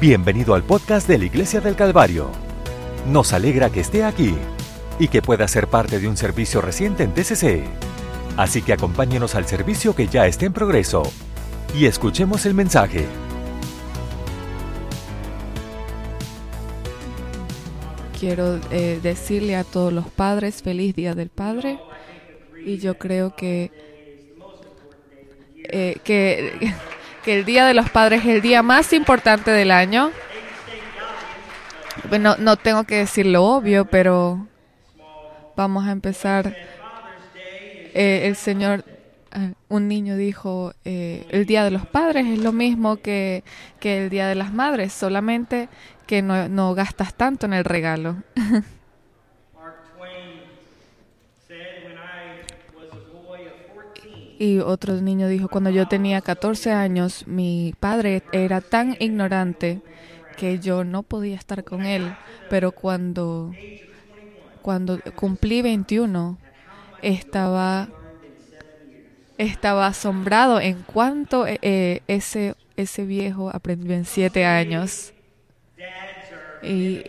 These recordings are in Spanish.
Bienvenido al podcast de la Iglesia del Calvario. Nos alegra que esté aquí y que pueda ser parte de un servicio reciente en TCC. Así que acompáñenos al servicio que ya está en progreso y escuchemos el mensaje. Quiero eh, decirle a todos los padres feliz Día del Padre y yo creo que, eh, que, que el Día de los Padres es el día más importante del año. Bueno, no tengo que decir lo obvio, pero vamos a empezar. Eh, el Señor, eh, un niño dijo, eh, el Día de los Padres es lo mismo que, que el Día de las Madres, solamente que no, no gastas tanto en el regalo. Y otro niño dijo, cuando yo tenía 14 años, mi padre era tan ignorante que yo no podía estar con él, pero cuando, cuando cumplí 21, estaba, estaba asombrado en cuanto eh, ese, ese viejo aprendió en 7 años. Y,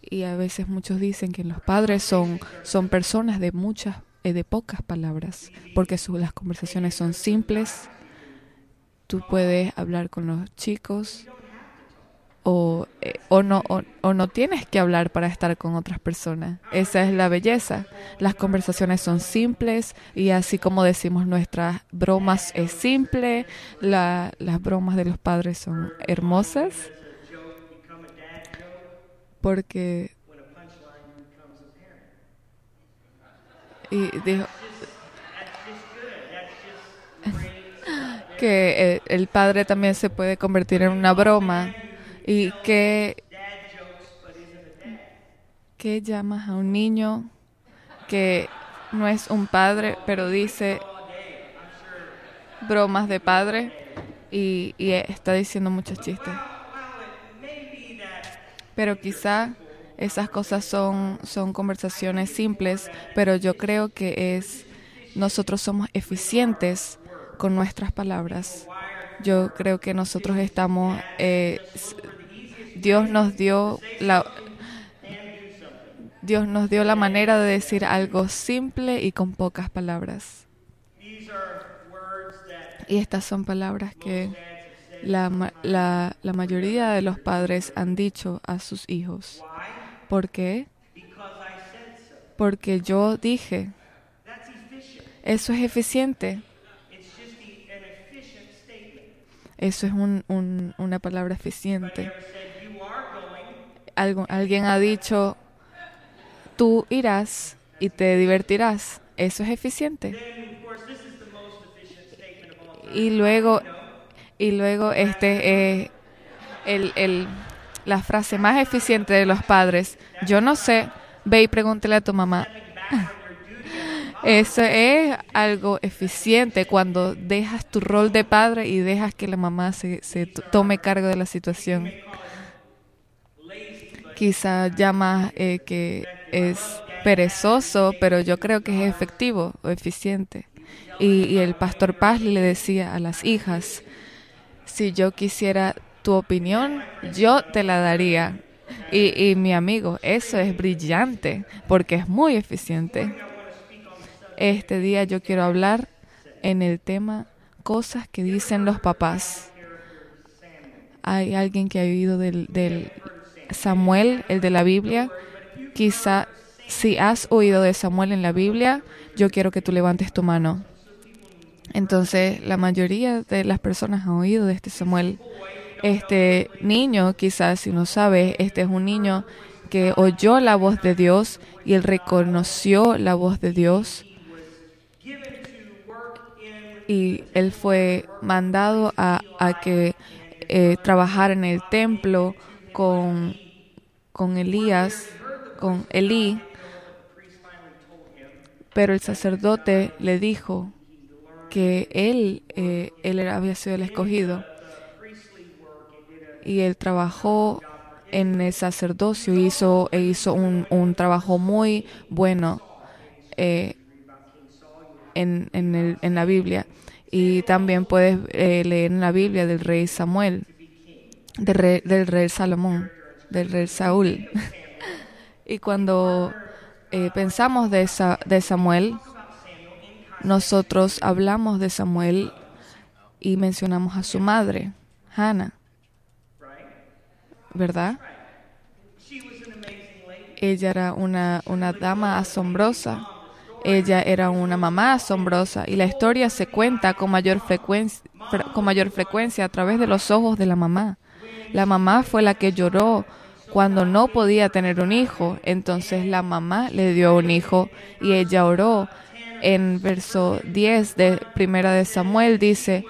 y a veces muchos dicen que los padres son, son personas de muchas de pocas palabras, porque su, las conversaciones son simples. Tú puedes hablar con los chicos o, eh, o, no, o, no tienes que hablar para estar con otras personas. Esa es la belleza. Las conversaciones son simples y así como decimos nuestras bromas es simple, la, las bromas de los padres son hermosas porque dijo que el padre también se puede convertir en una broma y que ¿qué llamas a un niño que no es un padre pero dice bromas de padre y, y está diciendo muchos chistes. Pero quizá esas cosas son, son conversaciones simples, pero yo creo que es nosotros somos eficientes con nuestras palabras. Yo creo que nosotros estamos, eh, Dios nos dio la, Dios nos dio la manera de decir algo simple y con pocas palabras. Y estas son palabras que la, la, la mayoría de los padres han dicho a sus hijos. ¿Por qué? Porque yo dije, eso es eficiente. Eso es un, un, una palabra eficiente. Alguien ha dicho, tú irás y te divertirás. Eso es eficiente. Y luego, y luego este es el, el, la frase más eficiente de los padres. Yo no sé, ve y pregúntele a tu mamá. Eso es algo eficiente cuando dejas tu rol de padre y dejas que la mamá se, se tome cargo de la situación. Quizá llama eh, que es perezoso, pero yo creo que es efectivo o eficiente. Y, y el pastor Paz le decía a las hijas, si yo quisiera tu opinión, yo te la daría. Y, y, mi amigo, eso es brillante porque es muy eficiente. Este día yo quiero hablar en el tema cosas que dicen los papás. Hay alguien que ha oído del, del Samuel, el de la Biblia. Quizá si has oído de Samuel en la Biblia, yo quiero que tú levantes tu mano. Entonces, la mayoría de las personas han oído de este Samuel. Este niño, quizás si no sabes, este es un niño que oyó la voz de Dios y él reconoció la voz de Dios. Y él fue mandado a, a que eh, trabajara en el templo con, con Elías, con Elí. Pero el sacerdote le dijo que él, eh, él había sido el escogido y él trabajó en el sacerdocio hizo, e hizo un, un trabajo muy bueno eh, en, en, el, en, la Biblia. Y también puedes eh, leer en la Biblia del rey Samuel. del rey, del rey Salomón, del rey Saúl. y cuando eh, pensamos de, de Samuel, nosotros hablamos de Samuel y mencionamos a su madre, Hannah. ¿Verdad? Ella era una, una dama asombrosa. Ella era una mamá asombrosa y la historia se cuenta con mayor, frecuencia, con mayor frecuencia a través de los ojos de la mamá. La mamá fue la que lloró cuando no podía tener un hijo. Entonces la mamá le dio un hijo y ella oró. En verso 10 de Primera de Samuel dice,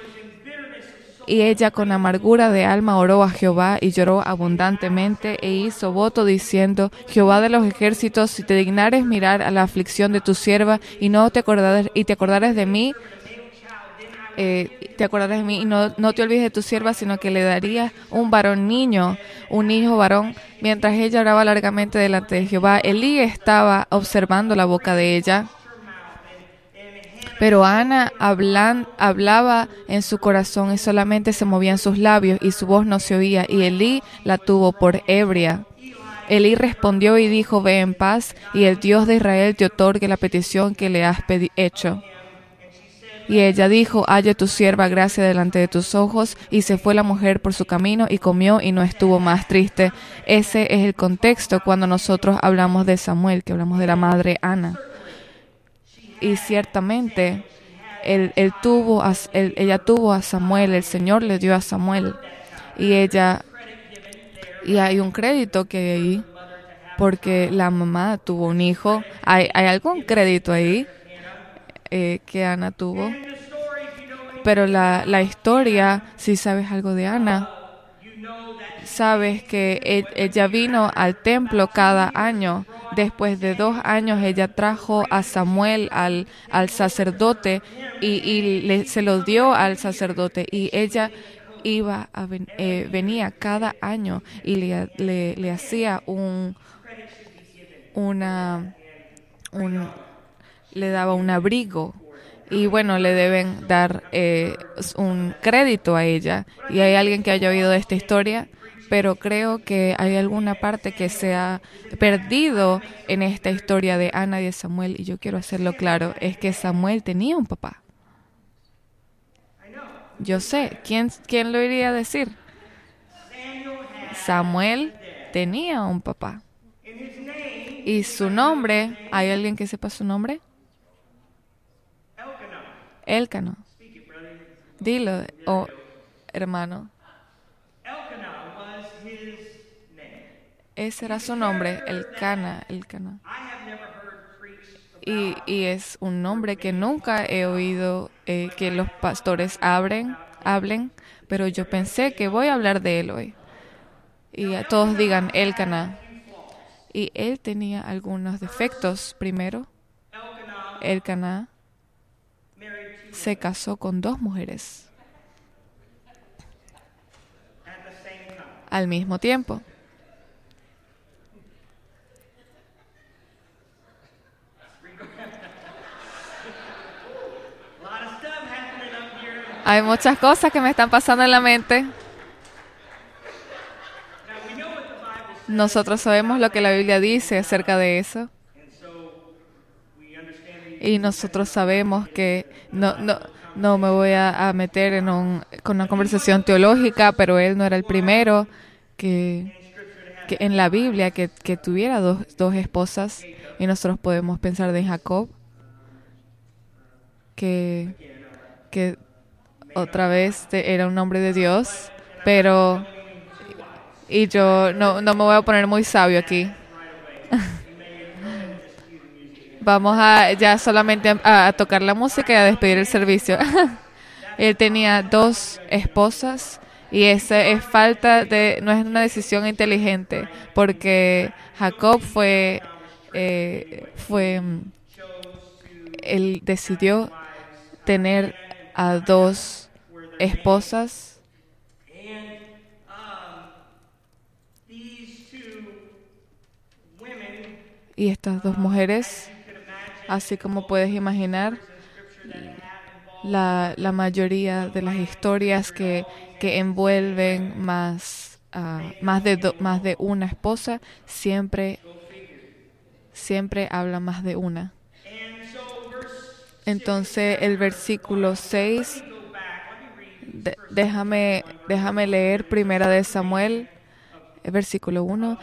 y ella con amargura de alma oró a Jehová y lloró abundantemente e hizo voto diciendo, Jehová de los ejércitos, si te dignares mirar a la aflicción de tu sierva y no te acordares, y te acordares de mí, eh, te acordarás de mí y no, no te olvides de tu sierva, sino que le darías un varón niño, un hijo varón. Mientras ella oraba largamente delante de Jehová, Elí estaba observando la boca de ella. Pero Ana hablaba en su corazón y solamente se movían sus labios y su voz no se oía, y Elí la tuvo por ebria. Elí respondió y dijo, ve en paz, y el Dios de Israel te otorgue la petición que le has hecho. Y ella dijo, haya tu sierva gracia delante de tus ojos. Y se fue la mujer por su camino y comió y no estuvo más triste. Ese es el contexto cuando nosotros hablamos de Samuel, que hablamos de la madre Ana. Y ciertamente él, tuvo ella tuvo a Samuel, el Señor le dio a Samuel. Y ella, y hay un crédito que ahí, porque la mamá tuvo un hijo. ¿Hay, hay algún crédito ahí? Eh, que Ana tuvo. Pero la, la historia, si sabes algo de Ana, sabes que e, ella vino al templo cada año. Después de dos años ella trajo a Samuel al, al sacerdote y, le, se lo dio al sacerdote y ella iba a eh, venía cada año y le, le, le hacía un una un, le daba un abrigo y bueno, le deben dar eh, un crédito a ella. Y hay alguien que haya oído esta historia, pero creo que hay alguna parte que se ha perdido en esta historia de Ana y de Samuel, y yo quiero hacerlo claro, es que Samuel tenía un papá. Yo sé, ¿quién, quién lo iría a decir? Samuel tenía un papá. Y su nombre, ¿hay alguien que sepa su nombre? Elcano. Dilo, oh, hermano. Ese era su nombre, Elcana, Elcana. Y, y es un nombre que nunca he oído eh, que los pastores hablen, hablen, pero yo pensé que voy a hablar de él hoy. Y todos digan Elcana. Y él tenía algunos defectos primero. Elcana se casó con dos mujeres al mismo tiempo. Hay muchas cosas que me están pasando en la mente. Nosotros sabemos lo que la Biblia dice acerca de eso. Y nosotros sabemos que no, no, no me voy a, meter en un, con una conversación teológica, pero él no era el primero que, que en la Biblia que, que tuviera dos, dos, esposas. Y nosotros podemos pensar de Jacob, que, que otra vez era un hombre de Dios, pero... Y yo no, no me voy a poner muy sabio aquí. Vamos a ya solamente a, tocar la música y a despedir el servicio. Él tenía dos esposas y esa es falta de, no es una decisión inteligente, porque Jacob fue, eh, fue, él decidió tener a dos esposas y estas dos mujeres Así como puedes imaginar, la, la mayoría de las historias que, que envuelven más ah, más, de más de una esposa, siempre, siempre habla más de una. Entonces el versículo 6, déjame, déjame leer primera de Samuel, el versículo 1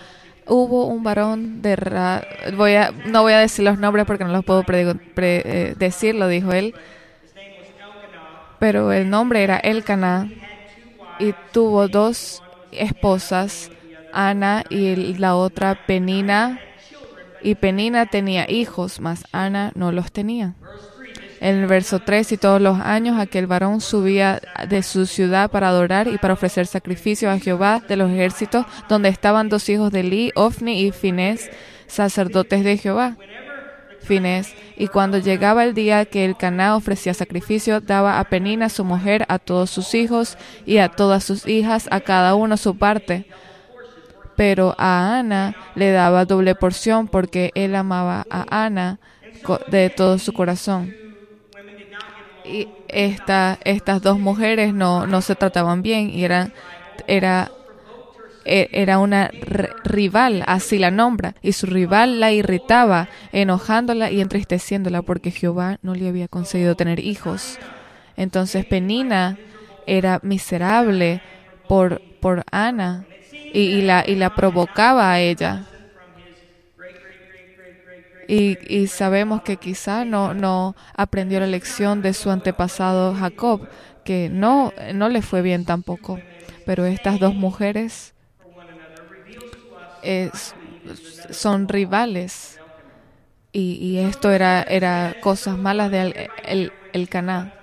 hubo un varón de voy a no voy a decir los nombres porque no los puedo eh, decir lo dijo él. Pero el nombre era Elcaná y tuvo dos esposas Ana y la otra Penina. Y Penina tenía hijos mas Ana no los tenía en el verso 3, y todos los años aquel varón subía de su ciudad para adorar y para ofrecer sacrificio a Jehová de los ejércitos, donde estaban dos hijos de Li, Ofni y Finés, sacerdotes de Jehová. Finés, y cuando llegaba el día que el Caná ofrecía sacrificio, daba a Penina su mujer, a todos sus hijos y a todas sus hijas, a cada uno su parte. Pero a Ana le daba doble porción porque él amaba a Ana de todo su corazón y esta, estas dos mujeres no, no se trataban bien y eran, era, e, era una rival, así la nombra, y su rival la irritaba, enojándola y entristeciéndola porque Jehová no le había concedido tener hijos. Entonces Penina era miserable por, por Ana y, la, y la provocaba a ella. Y, sabemos que quizá no, no aprendió la lección de su antepasado Jacob, que no, no le fue bien tampoco. Pero estas dos mujeres son rivales. Y, esto era, era cosas malas de el, el, Caná.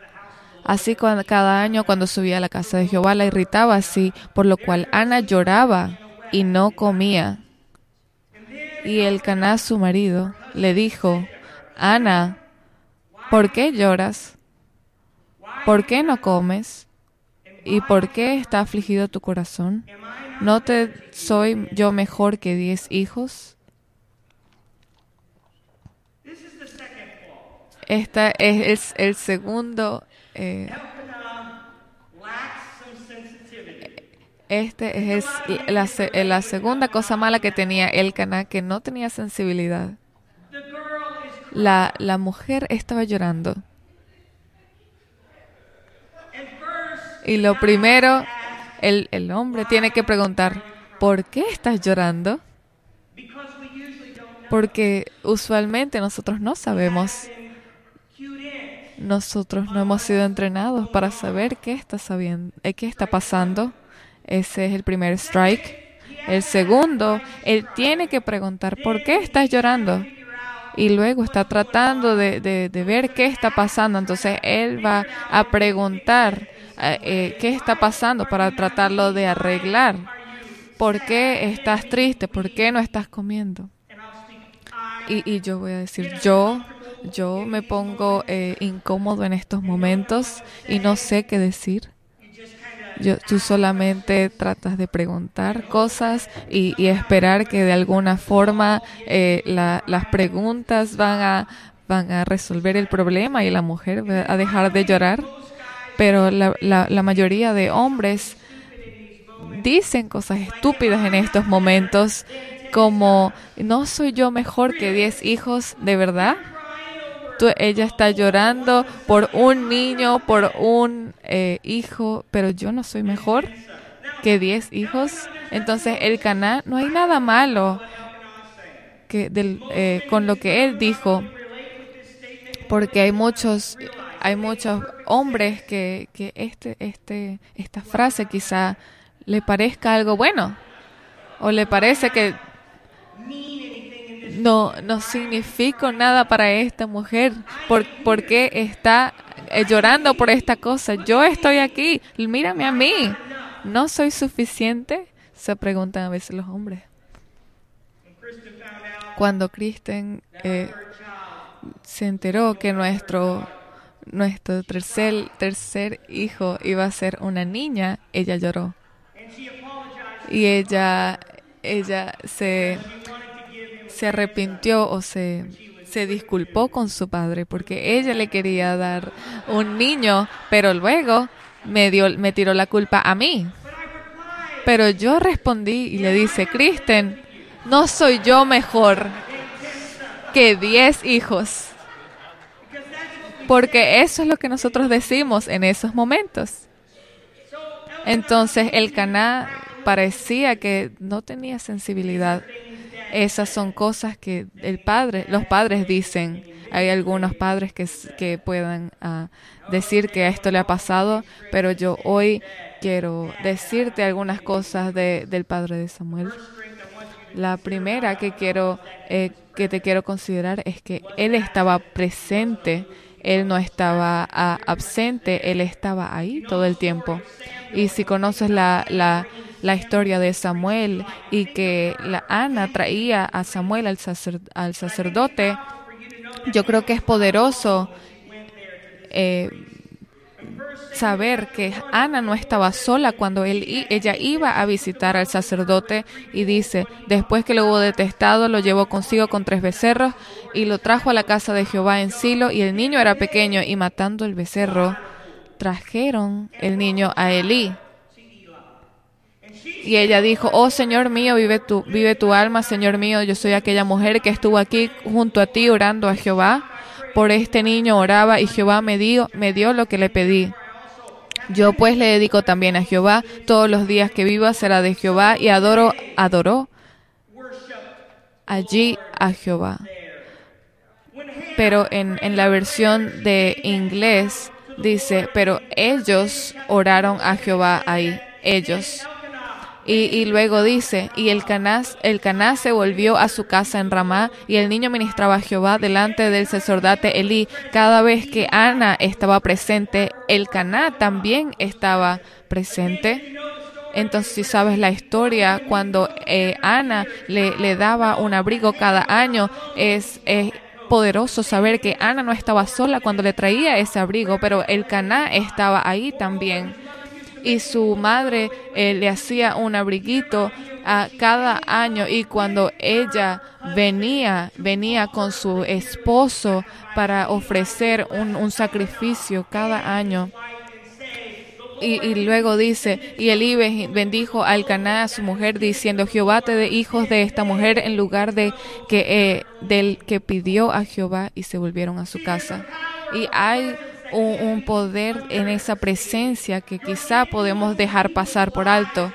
Así cada año cuando subía a la casa de Jehová la irritaba así, por lo cual Ana lloraba y no comía. Y el Caná, su marido, le dijo, Ana, ¿por qué lloras? ¿Por qué no comes? ¿Y por qué está afligido tu corazón? ¿No te soy yo mejor que diez hijos? Este es el, segundo. Eh, este es la, la, segunda cosa mala que tenía el Cana, que no tenía sensibilidad la, la mujer estaba llorando. Y lo primero, el, el hombre tiene que preguntar, ¿por qué estás llorando? Porque usualmente nosotros no sabemos. Nosotros no hemos sido entrenados para saber qué está sabiendo, eh, qué está pasando. Ese es el primer strike. El segundo, él tiene que preguntar, ¿por qué estás llorando? Y luego está tratando de, de, ver qué está pasando. Entonces él va a preguntar eh, eh, qué está pasando para tratarlo de arreglar. ¿Por qué estás triste? ¿Por qué no estás comiendo? Y, y yo voy a decir, yo, yo me pongo eh, incómodo en estos momentos y no sé qué decir. Yo, tú solamente tratas de preguntar cosas y, esperar que de alguna forma eh, las preguntas van a, van a resolver el problema y la mujer va a dejar de llorar. Pero la, la, mayoría de hombres dicen cosas estúpidas en estos momentos como, ¿no soy yo mejor que diez hijos de verdad? Ella está llorando por un niño, por un eh, hijo, pero yo no soy mejor que diez hijos. Entonces, el Caná, no hay nada malo eh, con lo que él dijo, porque hay muchos, hay muchos hombres que, que este, este, esta frase quizá le parezca algo bueno, o le parece que no, no significo nada para esta mujer. ¿Por, qué está eh, llorando por esta cosa? Yo estoy aquí, mírame a mí. ¿No soy suficiente? Se preguntan a veces los hombres. Cuando Kristen eh, se enteró que nuestro, nuestro tercer, tercer hijo iba a ser una niña, ella lloró. Y ella, ella se se arrepintió o se, se disculpó con su padre porque ella le quería dar un niño, pero luego me, dio, me tiró la culpa a mí. Pero yo respondí y le dice, Kristen, no soy yo mejor que diez hijos. Porque eso es lo que nosotros decimos en esos momentos. Entonces el Caná parecía que no tenía sensibilidad. Esas son cosas que el padre, los padres dicen. Hay algunos padres que, que puedan ah, decir que esto le ha pasado, pero yo hoy quiero decirte algunas cosas de, del padre de Samuel. La primera que quiero eh, que te quiero considerar es que él estaba presente, él no estaba ah, absente, él estaba ahí todo el tiempo. Y si conoces la, la, la historia de Samuel y que la Ana traía a Samuel al, al sacerdote, yo creo que es poderoso eh, saber que Ana no estaba sola cuando él, ella iba a visitar al sacerdote y dice, después que lo hubo detestado, lo llevó consigo con tres becerros y lo trajo a la casa de Jehová en Silo y el niño era pequeño y matando el becerro, trajeron el niño a Elí. Y ella dijo, oh Señor mío, vive tu, vive tu alma, Señor mío, yo soy aquella mujer que estuvo aquí junto a ti orando a Jehová. Por este niño oraba y Jehová me dio, me dio lo que le pedí. Yo pues le dedico también a Jehová, todos los días que viva será de Jehová y adoro, adoró allí a Jehová. Pero en, en la versión de inglés dice, pero ellos oraron a Jehová ahí, ellos. Y, luego dice, y el Caná, el Caná se volvió a su casa en Ramá, y el niño ministraba a Jehová delante del sacerdote Elí. Cada vez que Ana estaba presente, el Caná también estaba presente. Entonces, si sabes la historia, cuando eh, Ana le, le, daba un abrigo cada año, es, es poderoso saber que Ana no estaba sola cuando le traía ese abrigo, pero el Caná estaba ahí también y su madre eh, le hacía un abriguito a cada año y cuando ella venía, venía con su esposo para ofrecer un, un sacrificio cada año. Y, y, luego dice, y Elí bendijo al Caná a su mujer diciendo, Jehová te dé hijos de esta mujer en lugar de que eh, del que pidió a Jehová y se volvieron a su casa. Y hay un, poder en esa presencia que quizá podemos dejar pasar por alto,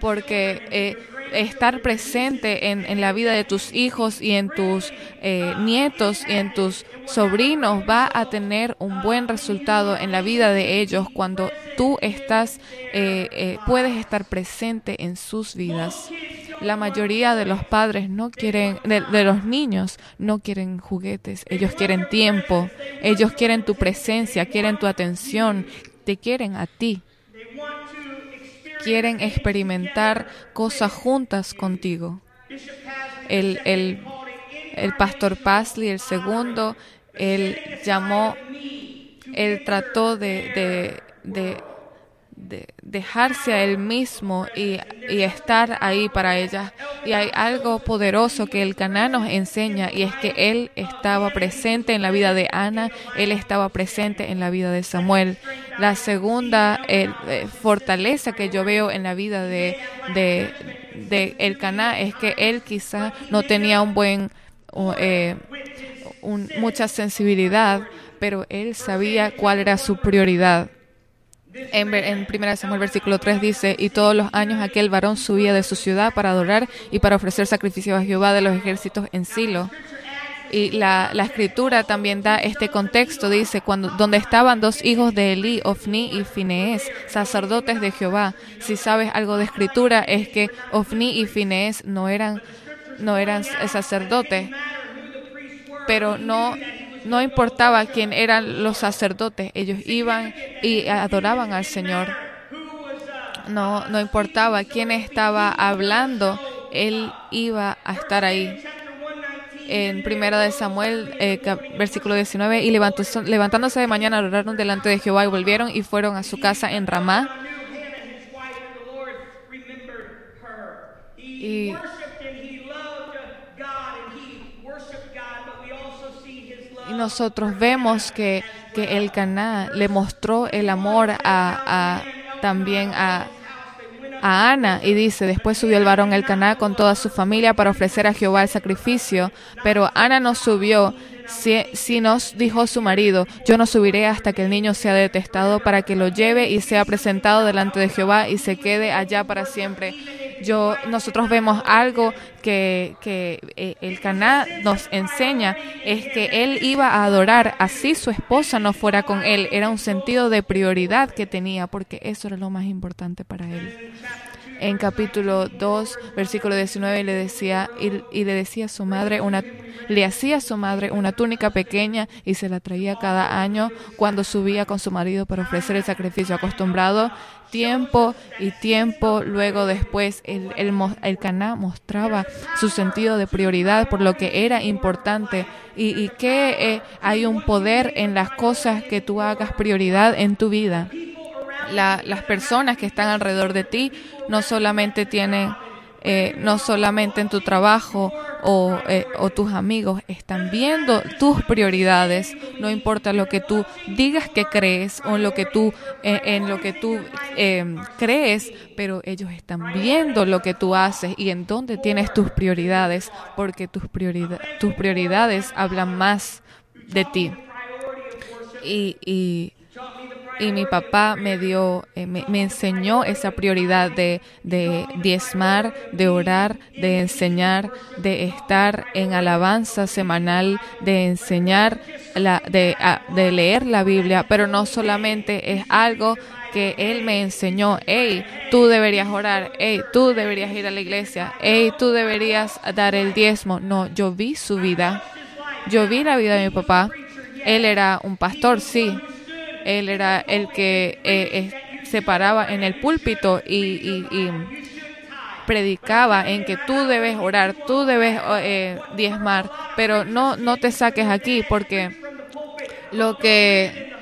porque eh, estar presente en, en, la vida de tus hijos y en tus eh, nietos y en tus sobrinos va a tener un buen resultado en la vida de ellos cuando tú estás, eh, puedes estar presente en sus vidas. La mayoría de los padres no quieren, de, los niños no quieren juguetes, ellos quieren tiempo, ellos quieren tu presencia, quieren tu atención, te quieren a ti. Quieren experimentar cosas juntas contigo. El, el, el pastor Pasley, el segundo, él llamó, él trató de, de de dejarse a él mismo y, estar ahí para ella. Y hay algo poderoso que el Caná nos enseña y es que él estaba presente en la vida de Ana, él estaba presente en la vida de Samuel. La segunda eh, fortaleza que yo veo en la vida de, de, el Caná es que él quizá no tenía un buen eh, mucha sensibilidad, pero él sabía cuál era su prioridad. En, en 1 Samuel versículo 3 dice, y todos los años aquel varón subía de su ciudad para adorar y para ofrecer sacrificios a Jehová de los ejércitos en Silo. Y la, la escritura también da este contexto, dice, cuando, donde estaban dos hijos de Elí, Ofni y Finees, sacerdotes de Jehová. Si sabes algo de escritura es que Ofni y Finees no eran, no eran sacerdotes, pero no no importaba quién eran los sacerdotes, ellos iban y adoraban al Señor. No, no importaba quién estaba hablando, él iba a estar ahí. En primera de Samuel, eh, versículo 19, y levantándose de mañana adoraron delante de Jehová y volvieron y fueron a su casa en Ramá. Y Y nosotros vemos que, que el Caná le mostró el amor a, también a, Ana y dice, después subió el varón el Caná con toda su familia para ofrecer a Jehová el sacrificio, pero Ana no subió, si, si, nos dijo su marido, yo no subiré hasta que el niño sea detestado para que lo lleve y sea presentado delante de Jehová y se quede allá para siempre. Yo, nosotros vemos algo que, que eh, el Caná nos enseña, es que él iba a adorar así su esposa no fuera con él. Era un sentido de prioridad que tenía, porque eso era lo más importante para él en capítulo 2, versículo 19, le decía, y, le decía a su madre, una, le hacía a su madre una túnica pequeña y se la traía cada año cuando subía con su marido para ofrecer el sacrificio acostumbrado. Tiempo y tiempo, luego después el, el, el Caná mostraba su sentido de prioridad por lo que era importante. Y, y que eh, hay un poder en las cosas que tú hagas prioridad en tu vida. Las personas que están alrededor de ti no solamente tienen, eh, no solamente en tu trabajo o, eh, o, tus amigos, están viendo tus prioridades, no importa lo que tú digas que crees o en lo que tú, eh, en lo que tú crees, pero ellos están viendo lo que tú haces y en dónde tienes tus prioridades, porque tus, tus prioridades hablan más de ti. Y y mi papá me dio, eh, me, enseñó esa prioridad de, diezmar, de orar, de enseñar, de estar en alabanza semanal, de enseñar, la, de, de leer la Biblia, pero no solamente es algo que él me enseñó, hey, tú deberías orar, hey, tú deberías ir a la iglesia, hey, tú deberías dar el diezmo. No, yo vi su vida, yo vi la vida de mi papá. Él era un pastor, sí, él era el que eh, se paraba en el púlpito y, predicaba en que tú debes orar, tú debes eh, diezmar, pero no, no te saques aquí porque lo que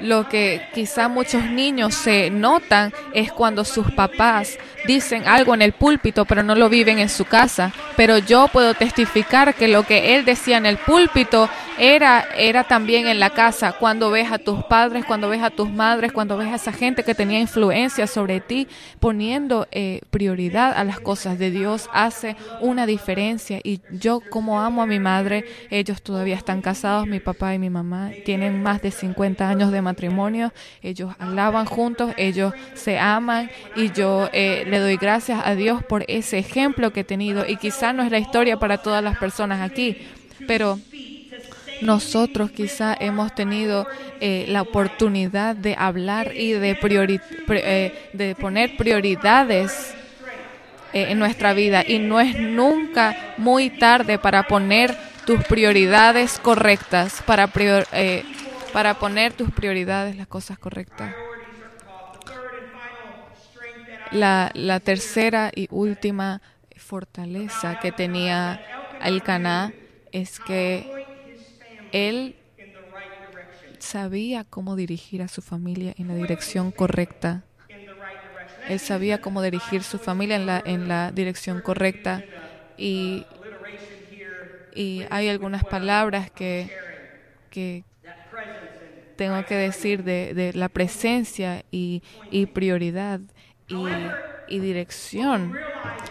lo que quizá muchos niños se notan es cuando sus papás dicen algo en el púlpito, pero no lo viven en su casa. Pero yo puedo testificar que lo que él decía en el púlpito era, era también en la casa. Cuando ves a tus padres, cuando ves a tus madres, cuando ves a esa gente que tenía influencia sobre ti, poniendo eh, prioridad a las cosas de Dios, hace una diferencia. Y yo como amo a mi madre, ellos todavía están casados, mi papá y mi mamá tienen más de 50 años de matrimonio, ellos alaban juntos, ellos se aman y yo eh, le doy gracias a Dios por ese ejemplo que he tenido y quizá no es la historia para todas las personas aquí, pero nosotros quizá hemos tenido eh, la oportunidad de hablar y de, eh, de poner prioridades en nuestra vida y no es nunca muy tarde para poner tus prioridades correctas, para para poner tus prioridades, las cosas correctas. La, tercera y última fortaleza que tenía el Caná es que él sabía cómo dirigir a su familia en la dirección correcta. Él sabía cómo dirigir su familia en la, en la dirección correcta. Y, y hay algunas palabras que, que, tengo que decir de, la presencia y, prioridad y, dirección.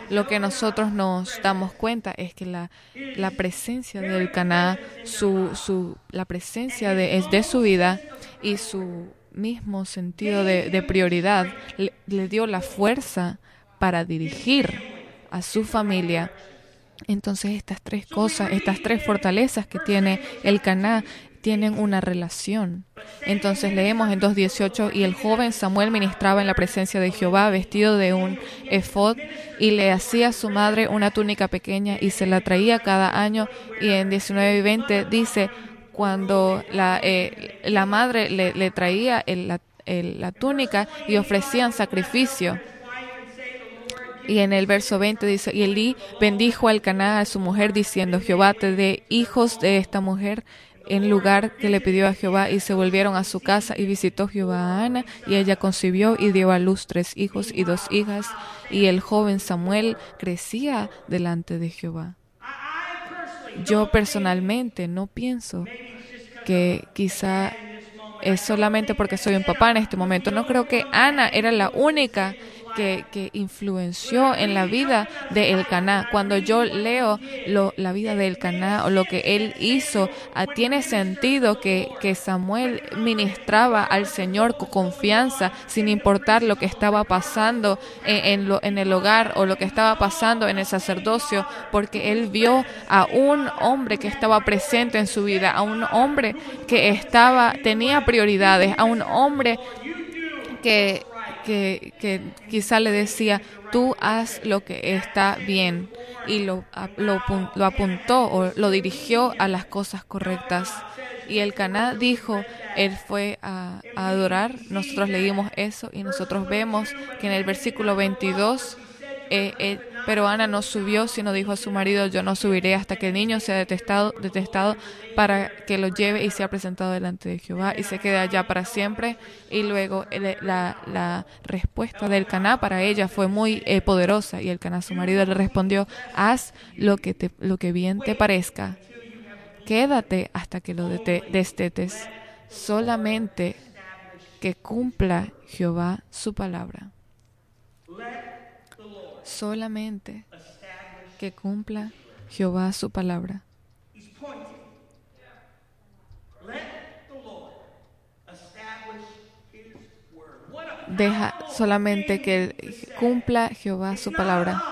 Lo que nosotros nos damos cuenta es que la, la presencia del Caná, su, su, la presencia de, de su vida y su mismo sentido de, prioridad le, le dio la fuerza para dirigir a su familia entonces estas tres cosas, estas tres fortalezas que tiene el Caná tienen una relación. Entonces leemos en 2.18, y el joven Samuel ministraba en la presencia de Jehová vestido de un efod y le hacía a su madre una túnica pequeña y se la traía cada año. Y en 19 y 20 dice, cuando la, eh, la madre le, traía la, la túnica y ofrecían sacrificio. Y en el verso 20 dice, y Elí bendijo al Caná a su mujer diciendo, Jehová te dé hijos de esta mujer en lugar que le pidió a Jehová y se volvieron a su casa y visitó Jehová a Ana y ella concibió y dio a luz tres hijos y dos hijas y el joven Samuel crecía delante de Jehová. Yo personalmente no pienso que quizá es solamente porque soy un papá en este momento. No creo que Ana era la única que, influenció en la vida de Elcaná. Cuando yo leo la vida de Elcaná o lo que él hizo, ah, tiene sentido que, que Samuel ministraba al Señor con confianza, sin importar lo que estaba pasando en, en, lo, en el hogar o lo que estaba pasando en el sacerdocio, porque él vio a un hombre que estaba presente en su vida, a un hombre que estaba, tenía prioridades, a un hombre que, que, quizá le decía, tú haz lo que está bien y lo, lo, lo, apuntó o lo dirigió a las cosas correctas. Y el Caná dijo, él fue a, adorar, nosotros leímos eso y nosotros vemos que en el versículo 22 eh, eh, pero Ana no subió, sino dijo a su marido, yo no subiré hasta que el niño sea detestado, detestado para que lo lleve y sea presentado delante de Jehová y se quede allá para siempre. Y luego la, respuesta del Caná para ella fue muy eh, poderosa y el Caná, su marido, le respondió, haz lo que, te, lo que bien te parezca. Quédate hasta que lo destetes, solamente que cumpla Jehová su palabra solamente que cumpla Jehová su palabra. Deja solamente que cumpla Jehová su palabra.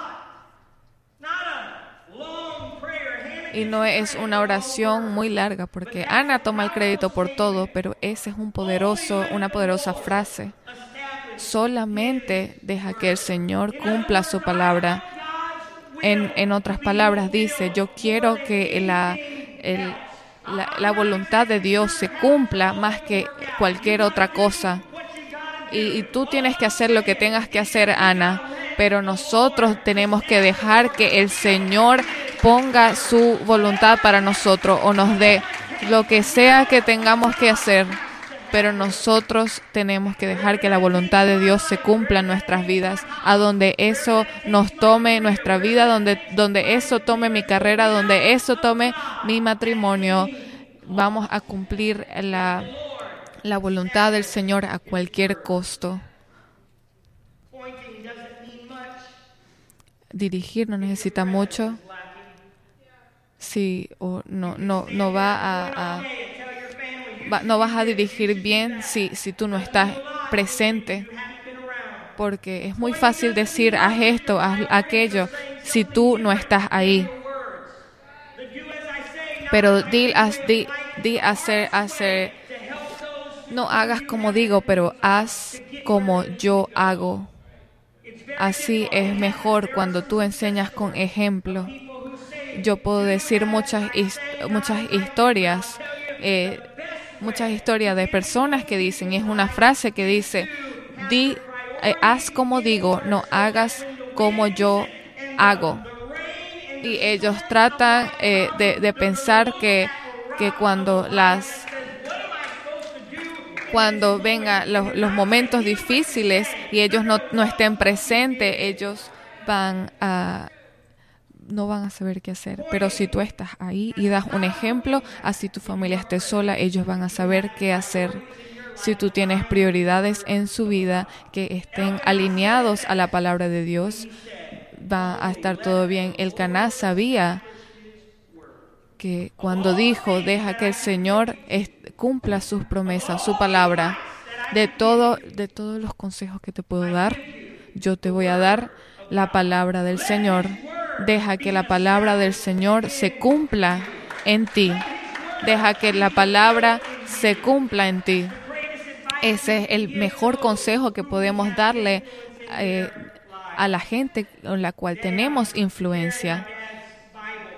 Y no es una oración muy larga porque Ana toma el crédito por todo, pero ese es un poderoso, una poderosa frase solamente deja que el Señor cumpla su palabra. En, en otras palabras, dice, yo quiero que la, la, voluntad de Dios se cumpla más que cualquier otra cosa. Y tú tienes que hacer lo que tengas que hacer, Ana, pero nosotros tenemos que dejar que el Señor ponga su voluntad para nosotros o nos dé lo que sea que tengamos que hacer pero nosotros tenemos que dejar que la voluntad de Dios se cumpla en nuestras vidas, a donde eso nos tome nuestra vida, donde, donde eso tome mi carrera, donde eso tome mi matrimonio. Vamos a cumplir la, la voluntad del Señor a cualquier costo. Dirigir no necesita mucho. Sí, o no, no, no va a, a no vas a dirigir bien si, si tú no estás presente. Porque es muy fácil decir, haz esto, haz aquello, si tú no estás ahí. Pero di, haz, di hacer, hacer, no hagas como digo, pero haz como yo hago. Así es mejor cuando tú enseñas con ejemplo. Yo puedo decir muchas, muchas historias eh, muchas historias de personas que dicen, es una frase que dice, di, eh, haz como digo, no hagas como yo hago. Y ellos tratan eh, de, de, pensar que, que cuando las cuando vengan los, los, momentos difíciles y ellos no, no estén presentes, ellos van a, no van a saber qué hacer. Pero si tú estás ahí y das un ejemplo, así tu familia esté sola, ellos van a saber qué hacer. Si tú tienes prioridades en su vida que estén alineados a la palabra de Dios, va a estar todo bien. El Caná sabía que cuando dijo, deja que el Señor cumpla sus promesas, su palabra, de todo, de todos los consejos que te puedo dar, yo te voy a dar la palabra del Señor Deja que la palabra del Señor se cumpla en ti. Deja que la palabra se cumpla en ti. Ese es el mejor consejo que podemos darle eh, a la gente con la cual tenemos influencia.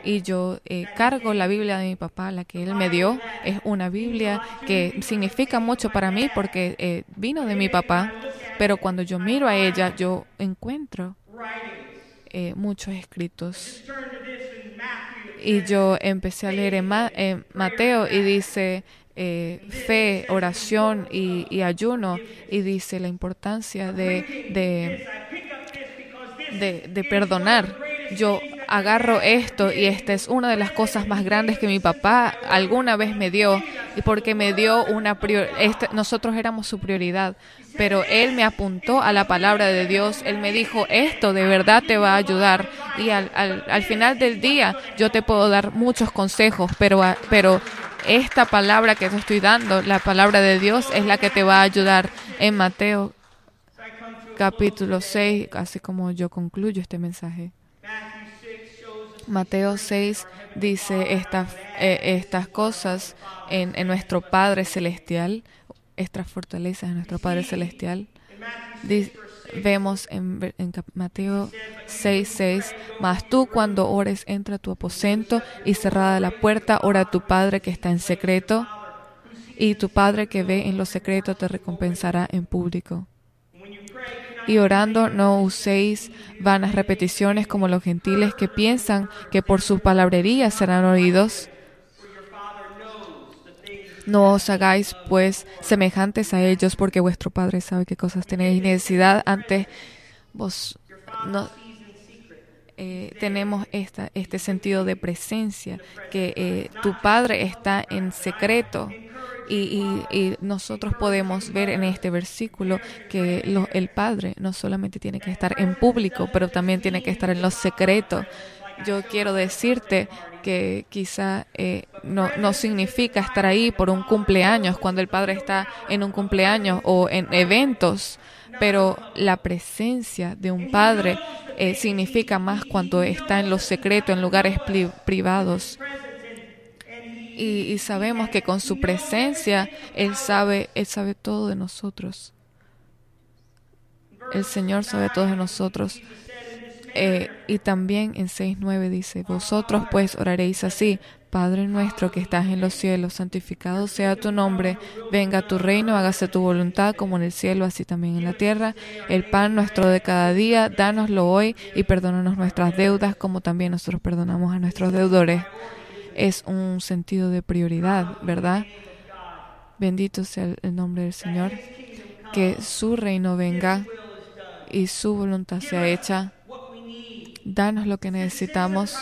Y yo eh, cargo la Biblia de mi papá, la que él me dio. Es una Biblia que significa mucho para mí porque eh, vino de mi papá. Pero cuando yo miro a ella, yo encuentro eh, muchos escritos. Y yo empecé a leer en, Ma en Mateo y dice eh, fe, oración y, y, ayuno y dice la importancia de, de, de, de perdonar. Yo agarro esto y esta es una de las cosas más grandes que mi papá alguna vez me dio y porque me dio una prioridad, nosotros éramos su prioridad, pero él me apuntó a la palabra de Dios, él me dijo, esto de verdad te va a ayudar y al, al, al final del día yo te puedo dar muchos consejos, pero, pero esta palabra que te estoy dando, la palabra de Dios, es la que te va a ayudar en Mateo capítulo 6, así como yo concluyo este mensaje. Mateo 6 dice estas, eh, estas cosas en, en, nuestro Padre Celestial, estas fortalezas en nuestro Padre Celestial. Dice, vemos en, en Mateo 6, 6, mas tú cuando ores entra a tu aposento y cerrada la puerta, ora a tu Padre que está en secreto, y tu Padre que ve en lo secreto te recompensará en público y orando no uséis vanas repeticiones como los gentiles que piensan que por su palabrería serán oídos. No os hagáis, pues, semejantes a ellos, porque vuestro Padre sabe qué cosas tenéis necesidad. Antes vos no, eh, tenemos esta, este sentido de presencia, que eh, tu Padre está en secreto y, nosotros podemos ver en este versículo que el Padre no solamente tiene que estar en público, pero también tiene que estar en los secretos. Yo quiero decirte que quizá eh, no, no significa estar ahí por un cumpleaños, cuando el Padre está en un cumpleaños o en eventos, pero la presencia de un Padre eh, significa más cuando está en los secretos, en lugares privados y, sabemos que con su presencia Él sabe, Él sabe todo de nosotros. El Señor sabe todo de nosotros. Eh, y también en 6.9 dice, vosotros pues oraréis así, Padre nuestro que estás en los cielos, santificado sea tu nombre, venga tu reino, hágase tu voluntad como en el cielo, así también en la tierra. El pan nuestro de cada día, dánoslo hoy y perdónanos nuestras deudas como también nosotros perdonamos a nuestros deudores es un sentido de prioridad, ¿verdad? Bendito sea el nombre del Señor. Que su reino venga y su voluntad sea hecha. Danos lo que necesitamos.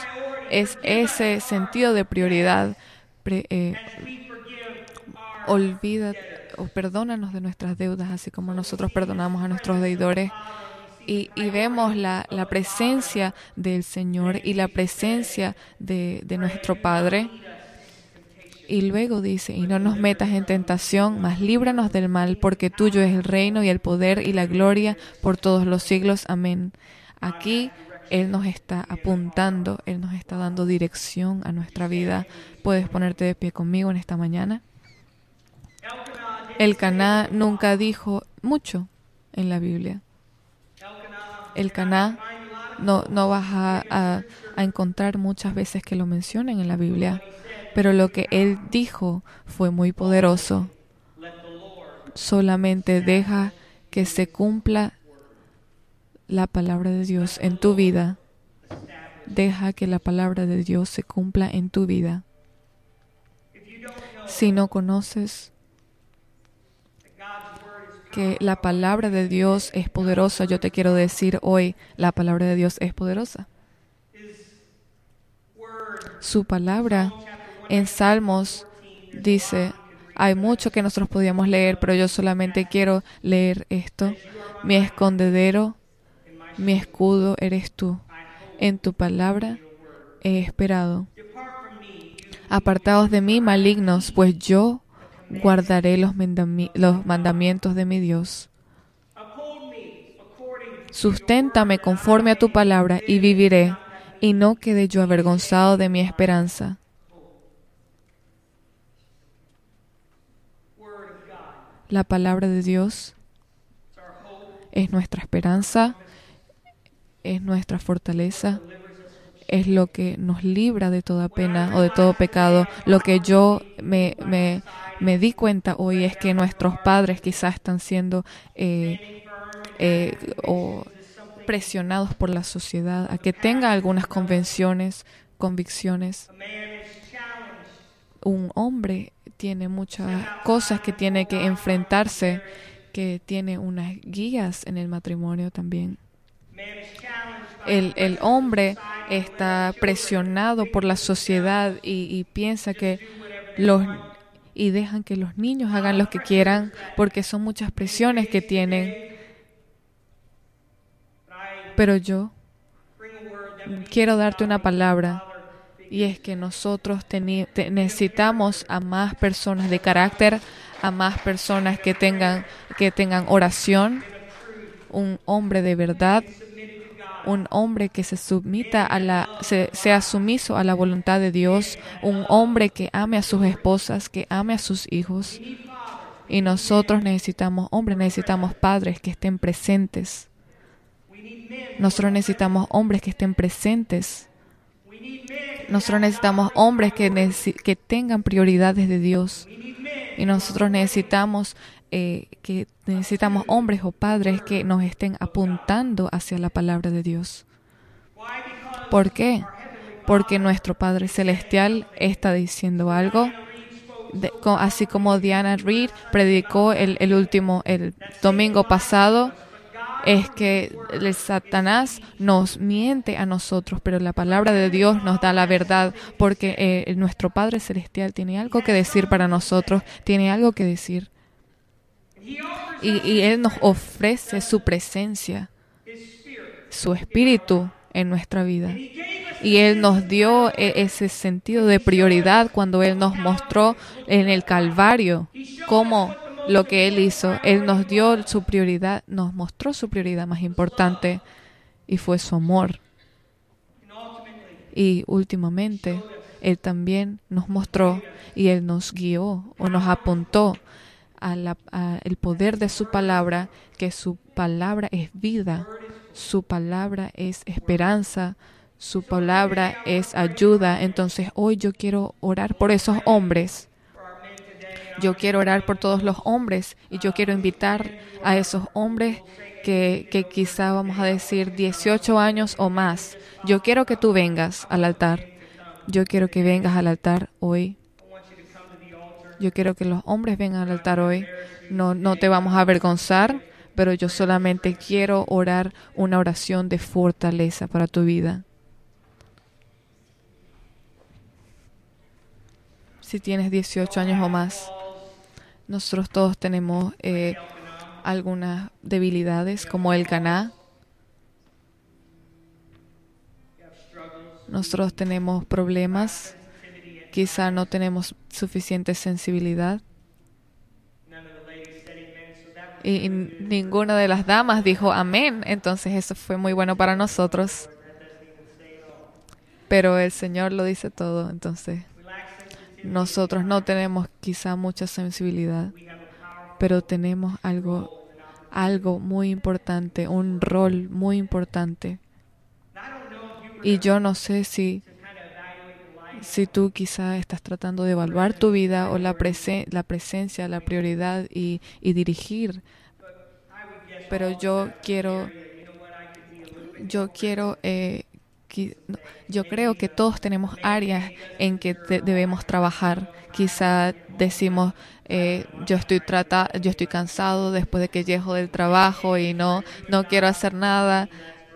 Es ese sentido de prioridad. Eh, olvida o perdónanos de nuestras deudas, así como nosotros perdonamos a nuestros deudores y, vemos la, presencia del Señor y la presencia de, nuestro Padre. Y luego dice, y no nos metas en tentación, mas líbranos del mal, porque tuyo es el reino y el poder y la gloria por todos los siglos. Amén. Aquí Él nos está apuntando, Él nos está dando dirección a nuestra vida. ¿Puedes ponerte de pie conmigo en esta mañana? El Caná nunca dijo mucho en la Biblia el Caná no, no vas a, encontrar muchas veces que lo mencionen en la Biblia, pero lo que él dijo fue muy poderoso. Solamente deja que se cumpla la palabra de Dios en tu vida. Deja que la palabra de Dios se cumpla en tu vida. Si no conoces que la palabra de Dios es poderosa, yo te quiero decir hoy, la palabra de Dios es poderosa. Su palabra en Salmos dice, hay mucho que nosotros podíamos leer, pero yo solamente quiero leer esto. Mi escondedero, mi escudo eres tú. En tu palabra he esperado. Apartados de mí, malignos, pues yo guardaré los, mandamientos de mi Dios. Susténtame conforme a tu palabra y viviré, y no quede yo avergonzado de mi esperanza. La palabra de Dios es nuestra esperanza, es nuestra fortaleza, es lo que nos libra de toda pena o de todo pecado. Lo que yo me, me, me di cuenta hoy es que nuestros padres quizás están siendo eh, eh, presionados por la sociedad a que tenga algunas convenciones, convicciones. Un hombre tiene muchas cosas que tiene que enfrentarse, que tiene unas guías en el matrimonio también. El, el hombre está presionado por la sociedad y, piensa que los y dejan que los niños hagan lo que quieran porque son muchas presiones que tienen. Pero yo quiero darte una palabra y es que nosotros necesitamos a más personas de carácter, a más personas que tengan que tengan oración, un hombre de verdad, un hombre que se submita a la, sea sumiso a la voluntad de Dios, un hombre que ame a sus esposas, que ame a sus hijos. Y nosotros necesitamos hombres, necesitamos padres que estén presentes. Nosotros necesitamos hombres que estén presentes. Nosotros necesitamos hombres que, que tengan prioridades de Dios. Y nosotros necesitamos eh, que necesitamos hombres o padres que nos estén apuntando hacia la palabra de Dios. ¿Por qué? Porque nuestro Padre Celestial está diciendo algo. así como Diana Reed predicó el, el último, el domingo pasado, es que el Satanás nos miente a nosotros, pero la palabra de Dios nos da la verdad, porque eh, nuestro Padre Celestial tiene algo que decir para nosotros, tiene algo que decir. Y, Él nos ofrece su presencia, su espíritu en nuestra vida. Y Él nos dio e, ese sentido de prioridad cuando Él nos mostró en el Calvario cómo lo que Él hizo. Él nos dio su prioridad, nos mostró su prioridad más importante y fue su amor. Y últimamente, Él también nos mostró y Él nos guió o nos apuntó el poder de su palabra, que su palabra es vida, su palabra es esperanza, su palabra es ayuda. Entonces hoy yo quiero orar por esos hombres. Yo quiero orar por todos los hombres y yo quiero invitar a esos hombres que, que quizá vamos a decir 18 años o más. Yo quiero que tú vengas al altar. Yo quiero que vengas al altar hoy yo quiero que los hombres vengan al altar hoy. No, no te vamos a avergonzar, pero yo solamente quiero orar una oración de fortaleza para tu vida. Si tienes 18 años o más, nosotros todos tenemos eh, algunas debilidades como el caná. Nosotros tenemos problemas Quizá no tenemos suficiente sensibilidad. Y, ninguna de las damas dijo amén. Entonces eso fue muy bueno para nosotros. Pero el Señor lo dice todo. Entonces nosotros no tenemos quizá mucha sensibilidad, pero tenemos algo, algo muy importante, un rol muy importante. Y yo no sé si si tú quizá estás tratando de evaluar tu vida o la, la presencia, la prioridad y, dirigir, pero yo quiero, yo quiero, eh, yo creo que todos tenemos áreas en que debemos trabajar. Quizá decimos, eh, yo estoy trata, yo estoy cansado después de que llego del trabajo y no, no quiero hacer nada,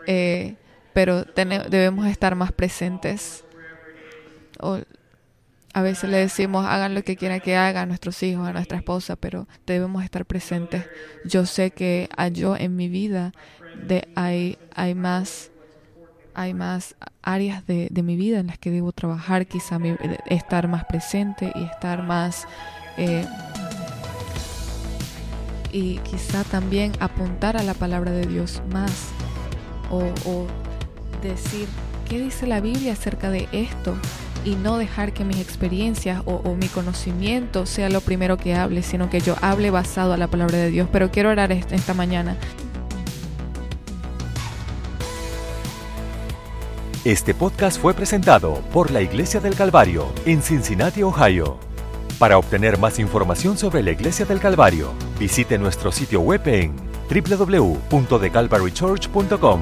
eh, pero debemos estar más presentes o a veces le decimos hagan lo que quieran que hagan a nuestros hijos, a nuestra esposa, pero debemos estar presentes. Yo sé que yo en mi vida de, hay, hay más hay más áreas de, de, mi vida en las que debo trabajar, quizá estar más presente y estar más eh, y quizá también apuntar a la palabra de Dios más o, o decir qué dice la Biblia acerca de esto y no dejar que mis experiencias o, mi conocimiento sea lo primero que hable, sino que yo hable basado a la palabra de Dios. Pero quiero orar esta mañana. Este podcast fue presentado por la Iglesia del Calvario en Cincinnati, Ohio. Para obtener más información sobre la Iglesia del Calvario, visite nuestro sitio web en www.thecalvarychurch.com